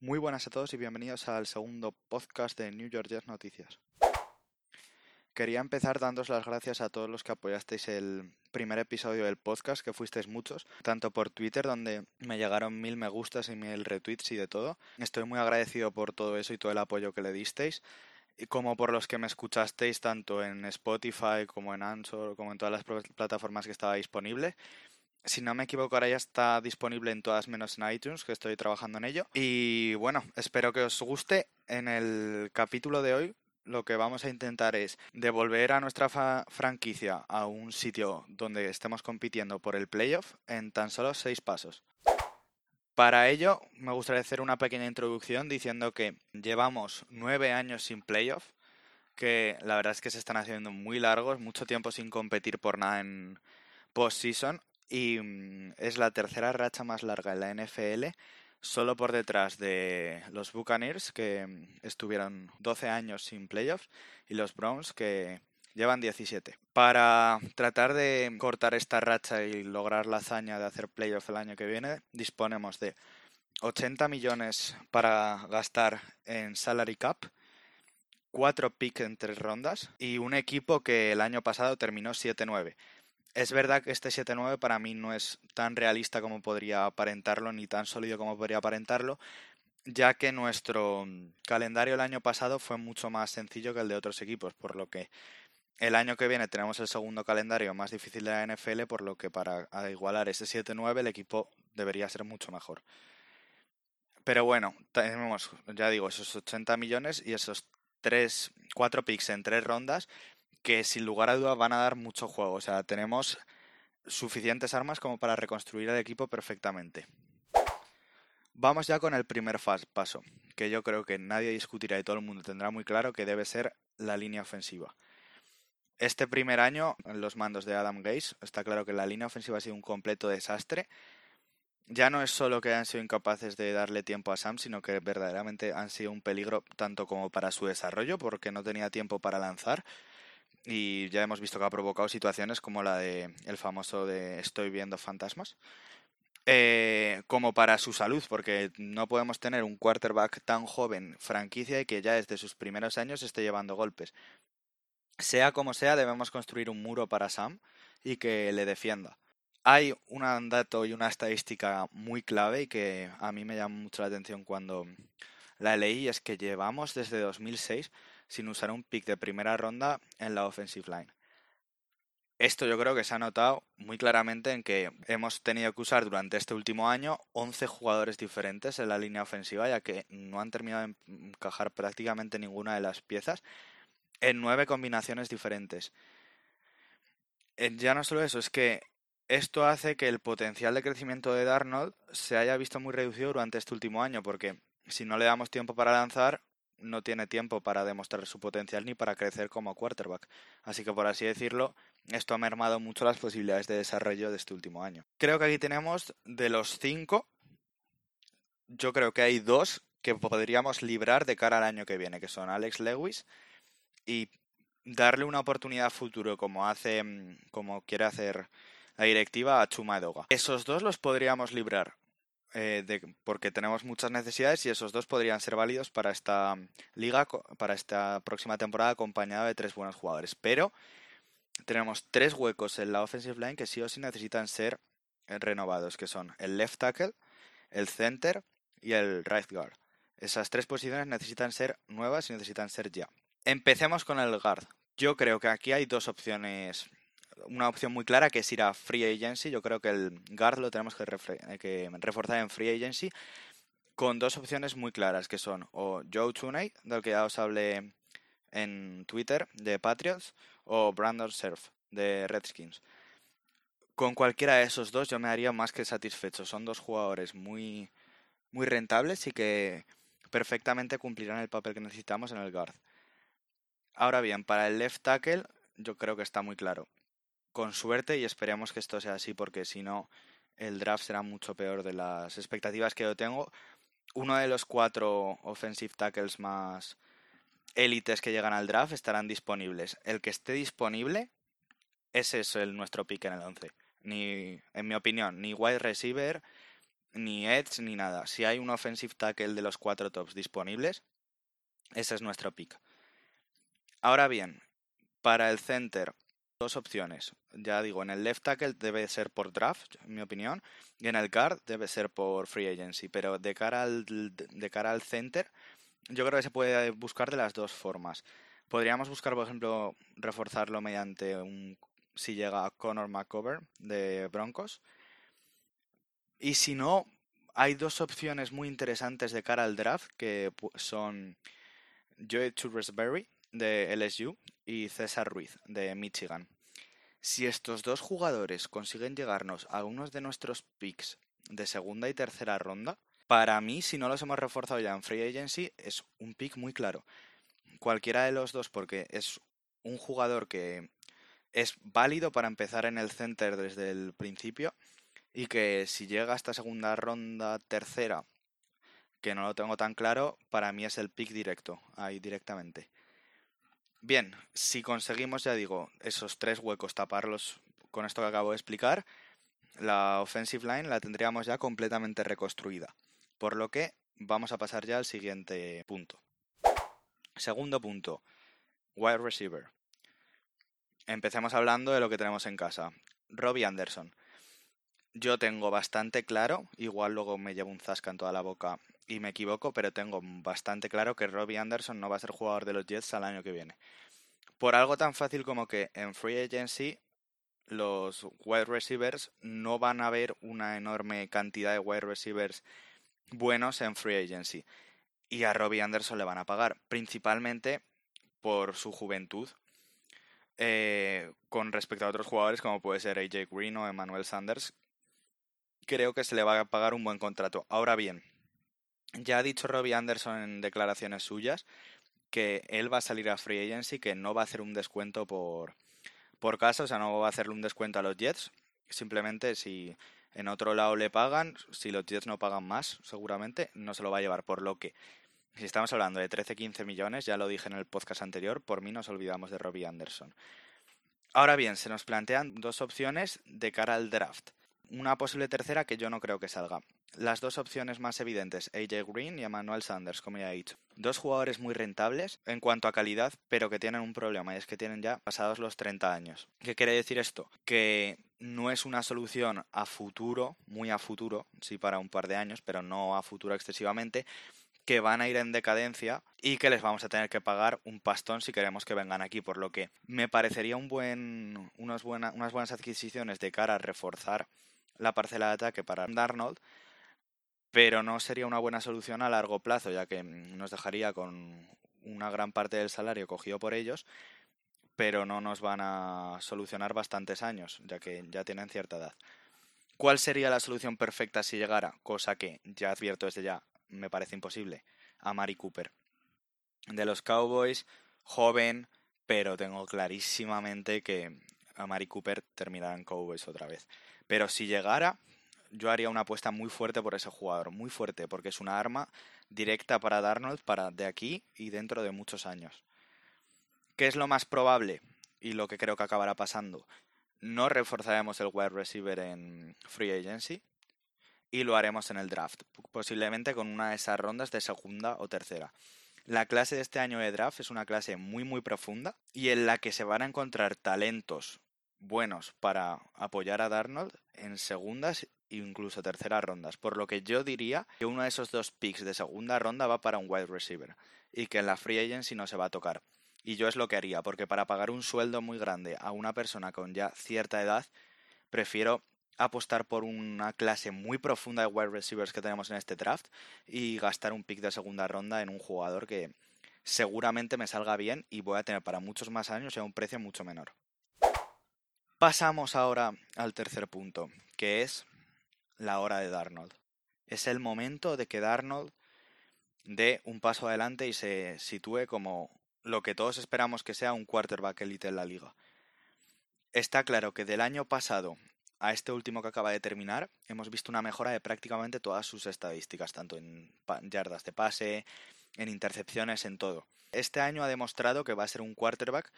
Muy buenas a todos y bienvenidos al segundo podcast de New York Noticias. Quería empezar dándos las gracias a todos los que apoyasteis el primer episodio del podcast, que fuisteis muchos, tanto por Twitter, donde me llegaron mil me gustas y mil retweets y de todo. Estoy muy agradecido por todo eso y todo el apoyo que le disteis, como por los que me escuchasteis tanto en Spotify como en Answer, como en todas las plataformas que estaba disponible si no me equivoco, ahora ya está disponible en todas menos en iTunes, que estoy trabajando en ello. Y bueno, espero que os guste. En el capítulo de hoy lo que vamos a intentar es devolver a nuestra franquicia a un sitio donde estemos compitiendo por el playoff en tan solo seis pasos. Para ello, me gustaría hacer una pequeña introducción diciendo que llevamos nueve años sin playoff, que la verdad es que se están haciendo muy largos, mucho tiempo sin competir por nada en postseason y mm, es la tercera racha más larga en la NFL, solo por detrás de los Buccaneers, que mm, estuvieron 12 años sin playoffs, y los Browns, que llevan 17. Para tratar de cortar esta racha y lograr la hazaña de hacer playoffs el año que viene, disponemos de 80 millones para gastar en salary cap, 4 picks en tres rondas y un equipo que el año pasado terminó 7-9. Es verdad que este 7-9 para mí no es tan realista como podría aparentarlo, ni tan sólido como podría aparentarlo, ya que nuestro calendario el año pasado fue mucho más sencillo que el de otros equipos, por lo que el año que viene tenemos el segundo calendario más difícil de la NFL, por lo que para igualar ese 7-9 el equipo debería ser mucho mejor. Pero bueno, tenemos, ya digo, esos 80 millones y esos 3, 4 picks en tres rondas que sin lugar a dudas van a dar mucho juego. O sea, tenemos suficientes armas como para reconstruir el equipo perfectamente. Vamos ya con el primer paso, que yo creo que nadie discutirá y todo el mundo tendrá muy claro que debe ser la línea ofensiva. Este primer año, en los mandos de Adam Gaze, está claro que la línea ofensiva ha sido un completo desastre. Ya no es solo que han sido incapaces de darle tiempo a Sam, sino que verdaderamente han sido un peligro tanto como para su desarrollo, porque no tenía tiempo para lanzar, y ya hemos visto que ha provocado situaciones como la de el famoso de estoy viendo fantasmas. Eh, como para su salud, porque no podemos tener un quarterback tan joven, franquicia, y que ya desde sus primeros años esté llevando golpes. Sea como sea, debemos construir un muro para Sam y que le defienda. Hay un dato y una estadística muy clave y que a mí me llama mucho la atención cuando la leí, es que llevamos desde 2006 sin usar un pick de primera ronda en la offensive line. Esto yo creo que se ha notado muy claramente en que hemos tenido que usar durante este último año 11 jugadores diferentes en la línea ofensiva, ya que no han terminado de encajar prácticamente ninguna de las piezas en nueve combinaciones diferentes. Eh, ya no solo eso, es que esto hace que el potencial de crecimiento de Darnold se haya visto muy reducido durante este último año, porque si no le damos tiempo para lanzar, no tiene tiempo para demostrar su potencial ni para crecer como quarterback. Así que por así decirlo, esto ha mermado mucho las posibilidades de desarrollo de este último año. Creo que aquí tenemos de los cinco, yo creo que hay dos que podríamos librar de cara al año que viene, que son Alex Lewis y darle una oportunidad futuro como hace, como quiere hacer la directiva a Chuma Edoga. Esos dos los podríamos librar. Eh, porque tenemos muchas necesidades y esos dos podrían ser válidos para esta liga, para esta próxima temporada acompañada de tres buenos jugadores. Pero tenemos tres huecos en la offensive line que sí o sí necesitan ser renovados, que son el left tackle, el center y el right guard. Esas tres posiciones necesitan ser nuevas y necesitan ser ya. Empecemos con el guard. Yo creo que aquí hay dos opciones una opción muy clara que es ir a Free Agency. Yo creo que el guard lo tenemos que, reforzar en Free Agency con dos opciones muy claras que son o Joe Tooney, del que ya os hablé en Twitter, de Patriots, o Brandon Surf, de Redskins. Con cualquiera de esos dos yo me haría más que satisfecho. Son dos jugadores muy, muy rentables y que perfectamente cumplirán el papel que necesitamos en el guard. Ahora bien, para el left tackle yo creo que está muy claro con suerte y esperemos que esto sea así porque si no el draft será mucho peor de las expectativas que yo tengo. Uno de los cuatro offensive tackles más élites que llegan al draft estarán disponibles. El que esté disponible, ese es el nuestro pick en el 11. Ni, en mi opinión, ni wide receiver, ni edge, ni nada. Si hay un offensive tackle de los cuatro tops disponibles, ese es nuestro pick. Ahora bien, para el center, dos opciones. Ya digo, en el left tackle debe ser por draft, en mi opinión, y en el guard debe ser por free agency. Pero de cara al, de cara al center, yo creo que se puede buscar de las dos formas. Podríamos buscar, por ejemplo, reforzarlo mediante un si llega Connor McCover de Broncos. Y si no, hay dos opciones muy interesantes de cara al draft que son Joey Churresberry de LSU y César Ruiz de Michigan. Si estos dos jugadores consiguen llegarnos a unos de nuestros picks de segunda y tercera ronda, para mí, si no los hemos reforzado ya en Free Agency, es un pick muy claro. Cualquiera de los dos, porque es un jugador que es válido para empezar en el center desde el principio y que si llega a esta segunda ronda, tercera, que no lo tengo tan claro, para mí es el pick directo, ahí directamente. Bien, si conseguimos, ya digo, esos tres huecos taparlos con esto que acabo de explicar, la offensive line la tendríamos ya completamente reconstruida. Por lo que vamos a pasar ya al siguiente punto. Segundo punto, wide receiver. Empecemos hablando de lo que tenemos en casa. Robbie Anderson. Yo tengo bastante claro, igual luego me llevo un zasca en toda la boca y me equivoco, pero tengo bastante claro que Robbie Anderson no va a ser jugador de los Jets al año que viene. Por algo tan fácil como que en Free Agency los wide receivers no van a ver una enorme cantidad de wide receivers buenos en Free Agency. Y a Robbie Anderson le van a pagar, principalmente por su juventud. Eh, con respecto a otros jugadores como puede ser AJ Green o Emmanuel Sanders, creo que se le va a pagar un buen contrato. Ahora bien, ya ha dicho Robbie Anderson en declaraciones suyas que él va a salir a Free Agency, que no va a hacer un descuento por, por caso, o sea, no va a hacerle un descuento a los Jets. Simplemente si en otro lado le pagan, si los Jets no pagan más, seguramente no se lo va a llevar. Por lo que, si estamos hablando de 13-15 millones, ya lo dije en el podcast anterior, por mí nos olvidamos de Robbie Anderson. Ahora bien, se nos plantean dos opciones de cara al draft una posible tercera que yo no creo que salga. Las dos opciones más evidentes, AJ Green y Emmanuel Sanders, como ya he dicho. Dos jugadores muy rentables en cuanto a calidad, pero que tienen un problema y es que tienen ya pasados los 30 años. ¿Qué quiere decir esto? Que no es una solución a futuro, muy a futuro, sí para un par de años, pero no a futuro excesivamente, que van a ir en decadencia y que les vamos a tener que pagar un pastón si queremos que vengan aquí, por lo que me parecería un buen, unas, buenas, unas buenas adquisiciones de cara a reforzar la parcela de ataque para Darnold, pero no sería una buena solución a largo plazo, ya que nos dejaría con una gran parte del salario cogido por ellos, pero no nos van a solucionar bastantes años, ya que ya tienen cierta edad. ¿Cuál sería la solución perfecta si llegara? Cosa que ya advierto desde ya, me parece imposible. A Mari Cooper. De los Cowboys, joven, pero tengo clarísimamente que a Mari Cooper terminará en Cowboys otra vez. Pero si llegara, yo haría una apuesta muy fuerte por ese jugador, muy fuerte, porque es una arma directa para Darnold para de aquí y dentro de muchos años. ¿Qué es lo más probable? Y lo que creo que acabará pasando. No reforzaremos el wide receiver en free agency y lo haremos en el draft, posiblemente con una de esas rondas de segunda o tercera. La clase de este año de draft es una clase muy muy profunda y en la que se van a encontrar talentos buenos para apoyar a Darnold en segundas e incluso terceras rondas. Por lo que yo diría que uno de esos dos picks de segunda ronda va para un wide receiver y que en la free agency no se va a tocar. Y yo es lo que haría, porque para pagar un sueldo muy grande a una persona con ya cierta edad, prefiero apostar por una clase muy profunda de wide receivers que tenemos en este draft y gastar un pick de segunda ronda en un jugador que seguramente me salga bien y voy a tener para muchos más años y a un precio mucho menor. Pasamos ahora al tercer punto, que es la hora de Darnold. Es el momento de que Darnold dé un paso adelante y se sitúe como lo que todos esperamos que sea un quarterback elite en la liga. Está claro que del año pasado a este último que acaba de terminar, hemos visto una mejora de prácticamente todas sus estadísticas, tanto en yardas de pase, en intercepciones, en todo. Este año ha demostrado que va a ser un quarterback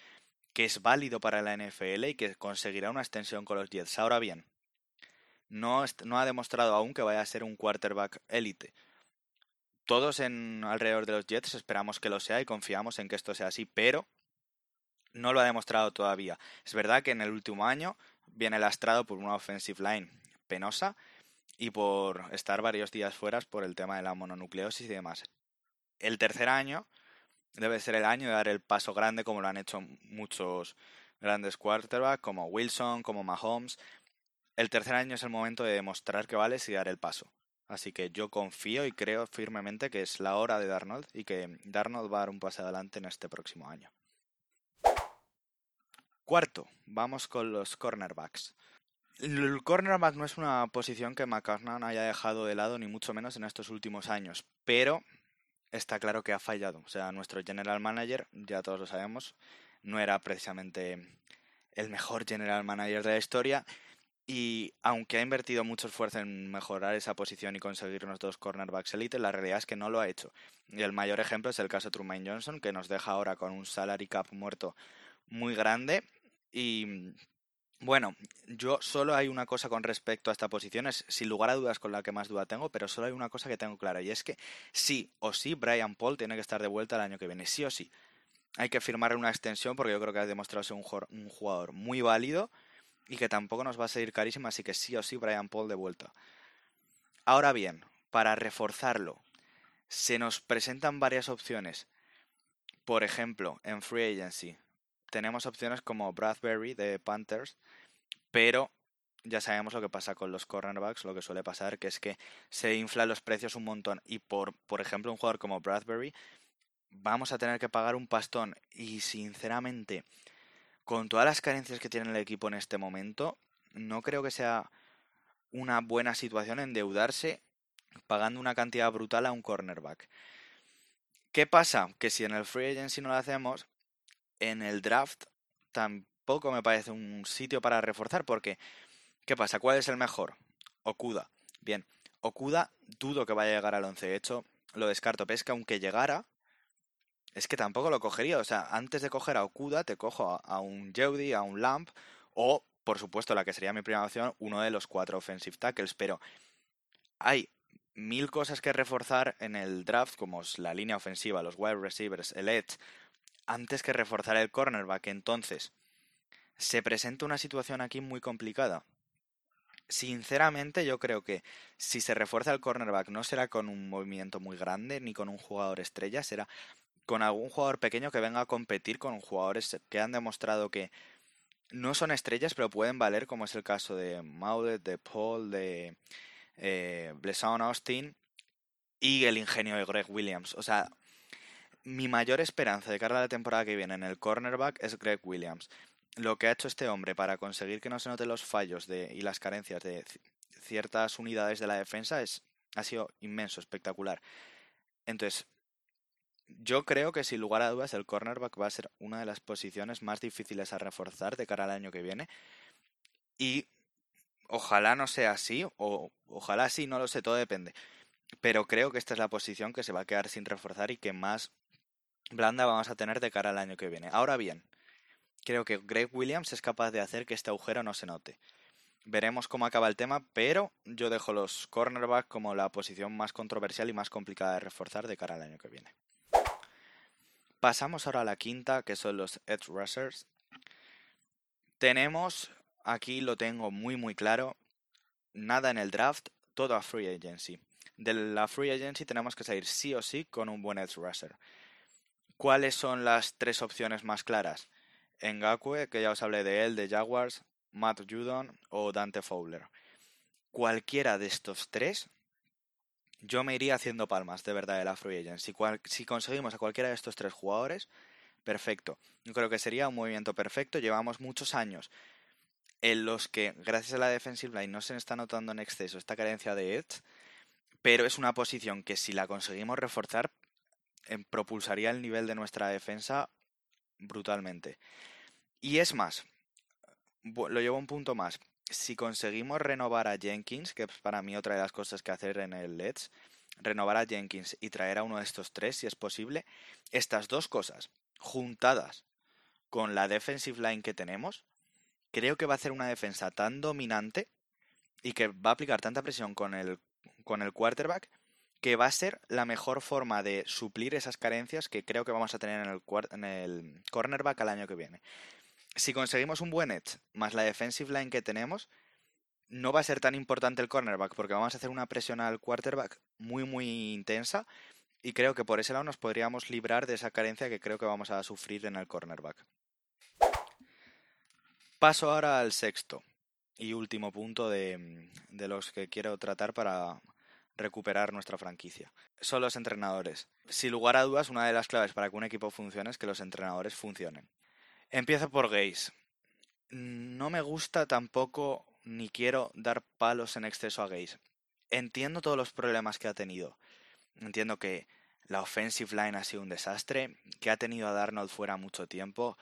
que es válido para la NFL y que conseguirá una extensión con los Jets. Ahora bien, no, ha demostrado aún que vaya a ser un quarterback élite. Todos en alrededor de los Jets esperamos que lo sea y confiamos en que esto sea así, pero no lo ha demostrado todavía. Es verdad que en el último año viene lastrado por una offensive line penosa y por estar varios días fuera por el tema de la mononucleosis y demás. El tercer año debe ser el año de dar el paso grande como lo han hecho muchos grandes quarterbacks como Wilson, como Mahomes. El tercer año es el momento de demostrar que vales y dar el paso. Así que yo confío y creo firmemente que es la hora de Darnold y que Darnold va a dar un paso adelante en este próximo año. Cuarto, vamos con los cornerbacks. El cornerback no es una posición que McCartney haya dejado de lado, ni mucho menos en estos últimos años, pero está claro que ha fallado. O sea, nuestro general manager, ya todos lo sabemos, no era precisamente el mejor general manager de la historia. Y aunque ha invertido mucho esfuerzo en mejorar esa posición y conseguir unos dos cornerbacks elite, la realidad es que no lo ha hecho. Y el mayor ejemplo es el caso de Truman Johnson, que nos deja ahora con un salary cap muerto muy grande y bueno, yo solo hay una cosa con respecto a esta posición, es sin lugar a dudas con la que más duda tengo, pero solo hay una cosa que tengo clara y es que sí o sí Brian Paul tiene que estar de vuelta el año que viene, sí o sí. Hay que firmarle una extensión porque yo creo que ha demostrado ser un jugador muy válido y que tampoco nos va a salir carísimo, así que sí o sí Brian Paul de vuelta. Ahora bien, para reforzarlo, se nos presentan varias opciones. Por ejemplo, en Free Agency, tenemos opciones como Bradbury de Panthers, pero ya sabemos lo que pasa con los cornerbacks, lo que suele pasar, que es que se inflan los precios un montón. Y por, por ejemplo, un jugador como Bradbury, vamos a tener que pagar un pastón. Y sinceramente, con todas las carencias que tiene el equipo en este momento, no creo que sea una buena situación endeudarse pagando una cantidad brutal a un cornerback. ¿Qué pasa? Que si en el free agency no lo hacemos, en el draft tampoco me parece un sitio para reforzar porque, ¿qué pasa? ¿Cuál es el mejor? Okuda. Bien, Okuda dudo que vaya a llegar al 11. De hecho, lo descarto. Pero es que aunque llegara, es que tampoco lo cogería. O sea, antes de coger a Okuda, te cojo a, un Jeudy, a un Lamp o, por supuesto, la que sería mi primera opción, uno de los cuatro offensive tackles. Pero hay mil cosas que reforzar en el draft, como la línea ofensiva, los wide receivers, el edge, antes que reforzar el cornerback. Entonces, se presenta una situación aquí muy complicada. Sinceramente, yo creo que si se refuerza el cornerback no será con un movimiento muy grande ni con un jugador estrella, será con algún jugador pequeño que venga a competir con jugadores que han demostrado que no son estrellas, pero pueden valer, como es el caso de Maudet, de Paul, de eh, Austin y el ingenio de Greg Williams. O sea, mi mayor esperanza de cara a la temporada que viene en el cornerback es Greg Williams. Lo que ha hecho este hombre para conseguir que no se noten los fallos y las carencias de ciertas unidades de la defensa es, ha sido inmenso, espectacular. Entonces, yo creo que sin lugar a dudas el cornerback va a ser una de las posiciones más difíciles a reforzar de cara al año que viene. Y ojalá no sea así, o ojalá sí, no lo sé, todo depende. Pero creo que esta es la posición que se va a quedar sin reforzar y que más blanda vamos a tener de cara al año que viene. Ahora bien, creo que Greg Williams es capaz de hacer que este agujero no se note. Veremos cómo acaba el tema, pero yo dejo los cornerbacks como la posición más controversial y más complicada de reforzar de cara al año que viene. Pasamos ahora a la quinta, que son los edge rushers. Tenemos, aquí lo tengo muy muy claro, nada en el draft, todo a free agency. De la free agency tenemos que salir sí o sí con un buen edge rusher. ¿Cuáles son las tres opciones más claras? Ngakwe, que ya os hablé de él, de Jaguars, Matt Judon o Dante Fowler. Cualquiera de estos tres, yo me iría haciendo palmas, de verdad, de la Free Agent. Si, si conseguimos a cualquiera de estos tres jugadores, perfecto. Yo creo que sería un movimiento perfecto. Llevamos muchos años en los que, gracias a la defensive line, no se está notando en exceso esta carencia de edge, pero es una posición que si la conseguimos reforzar, propulsaría el nivel de nuestra defensa brutalmente. Y es más, lo llevo un punto más. Si conseguimos renovar a Jenkins, que es para mí otra de las cosas que hacer en el Let's, renovar a Jenkins y traer a uno de estos tres, si es posible, estas dos cosas juntadas con la defensive line que tenemos, creo que va a ser una defensa tan dominante y que va a aplicar tanta presión con el, con el quarterback que va a ser la mejor forma de suplir esas carencias que creo que vamos a tener en el, cornerback al año que viene. Si conseguimos un buen edge más la defensive line que tenemos, no va a ser tan importante el cornerback porque vamos a hacer una presión al quarterback muy muy intensa y creo que por ese lado nos podríamos librar de esa carencia que creo que vamos a sufrir en el cornerback. Paso ahora al sexto y último punto de los que quiero tratar para recuperar nuestra franquicia. Son los entrenadores. Sin lugar a dudas, una de las claves para que un equipo funcione es que los entrenadores funcionen. Empiezo por Gaze. No me gusta tampoco ni quiero dar palos en exceso a Gaze. Entiendo todos los problemas que ha tenido. Entiendo que la offensive line ha sido un desastre, que ha tenido a Darnold fuera mucho tiempo,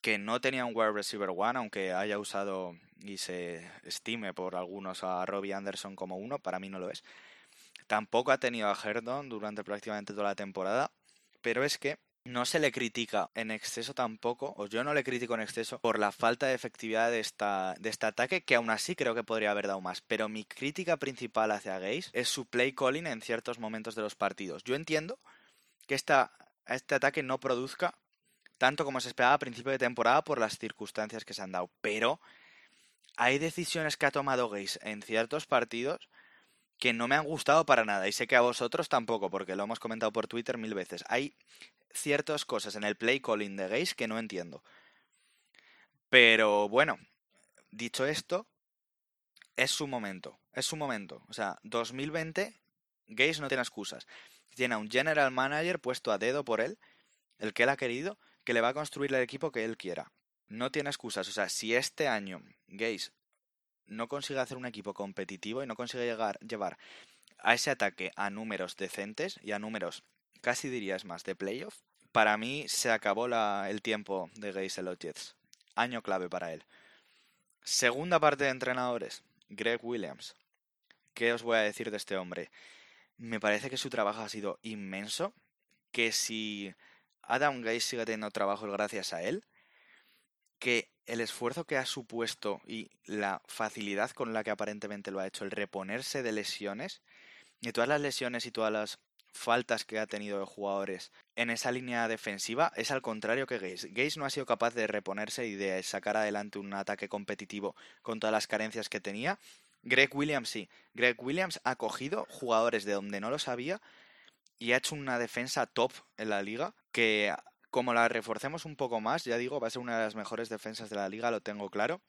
que no tenía un wide receiver one, aunque haya usado y se estime por algunos a Robbie Anderson como uno, para mí no lo es. Tampoco ha tenido a Herdon durante prácticamente toda la temporada, pero es que no se le critica en exceso tampoco, o yo no le critico en exceso por la falta de efectividad de, esta, de este ataque, que aún así creo que podría haber dado más. Pero mi crítica principal hacia Gaze es su play calling en ciertos momentos de los partidos. Yo entiendo que esta, este ataque no produzca tanto como se esperaba a principio de temporada por las circunstancias que se han dado, pero hay decisiones que ha tomado Gaze en ciertos partidos que no me han gustado para nada y sé que a vosotros tampoco porque lo hemos comentado por Twitter mil veces. Hay ciertas cosas en el play calling de Gaze que no entiendo. Pero bueno, dicho esto, es su momento. Es su momento. O sea, 2020, Gaze no tiene excusas. Tiene a un general manager puesto a dedo por él, el que él ha querido, que le va a construir el equipo que él quiera. No tiene excusas. O sea, si este año Gaze no consigue hacer un equipo competitivo y no consigue llegar, llevar a ese ataque a números decentes y a números casi dirías más, de playoff, para mí se acabó la, el tiempo de Gaze. Año clave para él. Segunda parte de entrenadores, Greg Williams. ¿Qué os voy a decir de este hombre? Me parece que su trabajo ha sido inmenso, que si Adam Gaze sigue teniendo trabajo gracias a él, que el esfuerzo que ha supuesto y la facilidad con la que aparentemente lo ha hecho el reponerse de lesiones, y todas las lesiones y todas las faltas que ha tenido de jugadores en esa línea defensiva es al contrario que Gaze. Gaze no ha sido capaz de reponerse y de sacar adelante un ataque competitivo con todas las carencias que tenía. Greg Williams sí. Greg Williams ha cogido jugadores de donde no lo sabía y ha hecho una defensa top en la liga que como la reforcemos un poco más, ya digo, va a ser una de las mejores defensas de la liga, lo tengo claro.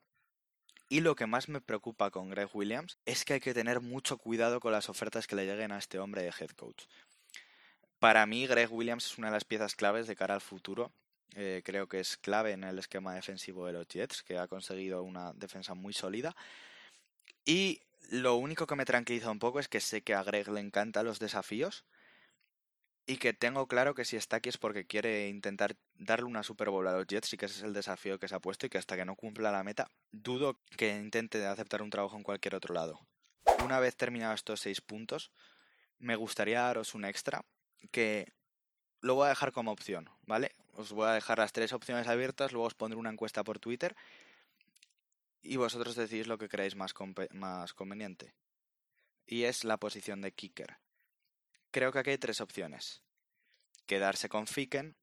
Y lo que más me preocupa con Greg Williams es que hay que tener mucho cuidado con las ofertas que le lleguen a este hombre de head coach. Para mí, Greg Williams es una de las piezas claves de cara al futuro. Eh, creo que es clave en el esquema defensivo de los Jets, que ha conseguido una defensa muy sólida. Y lo único que me tranquiliza un poco es que sé que a Greg le encantan los desafíos y que tengo claro que si está aquí es porque quiere intentar darle una Super a los Jets y que ese es el desafío que se ha puesto y que hasta que no cumpla la meta, dudo que intente aceptar un trabajo en cualquier otro lado. Una vez terminados estos seis puntos, me gustaría daros un extra que lo voy a dejar como opción, ¿vale? Os voy a dejar las tres opciones abiertas, luego os pondré una encuesta por Twitter y vosotros decidís lo que creéis más, más conveniente. Y es la posición de kicker. Creo que aquí hay tres opciones. Quedarse con Ficken,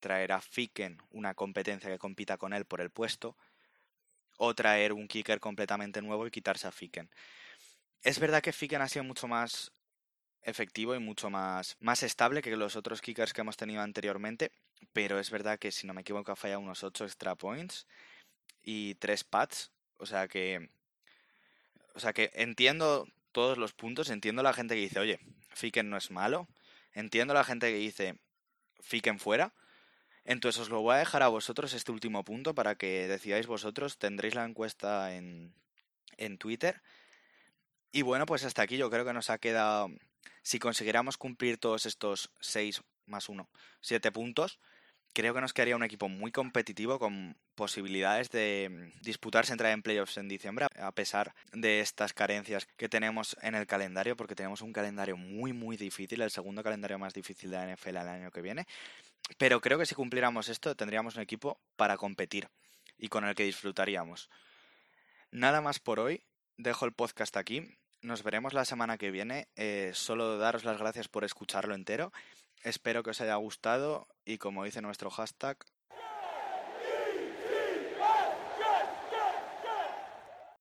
traer a Ficken una competencia que compita con él por el puesto, o traer un kicker completamente nuevo y quitarse a Ficken. Es verdad que Ficken ha sido mucho más efectivo y mucho más, más estable que los otros kickers que hemos tenido anteriormente. Pero es verdad que, si no me equivoco, ha fallado unos 8 extra points y 3 pads. O sea que. O sea que entiendo todos los puntos. Entiendo la gente que dice, oye, Fiken no es malo. Entiendo la gente que dice, Fiken fuera. Entonces os lo voy a dejar a vosotros este último punto para que decidáis vosotros. Tendréis la encuesta en, en Twitter. Y bueno, pues hasta aquí yo creo que nos ha quedado si consiguiéramos cumplir todos estos 6 más 1, 7 puntos, creo que nos quedaría un equipo muy competitivo con posibilidades de mm, disputarse entrar en playoffs en diciembre, a pesar de estas carencias que tenemos en el calendario, porque tenemos un calendario muy, muy difícil, el segundo calendario más difícil de la NFL el año que viene. Pero creo que si cumpliéramos esto, tendríamos un equipo para competir y con el que disfrutaríamos. Nada más por hoy. dejo el podcast aquí. Nos veremos la semana que viene. Eh, solo daros las gracias por escucharlo entero. Espero que os haya gustado y como dice nuestro hashtag,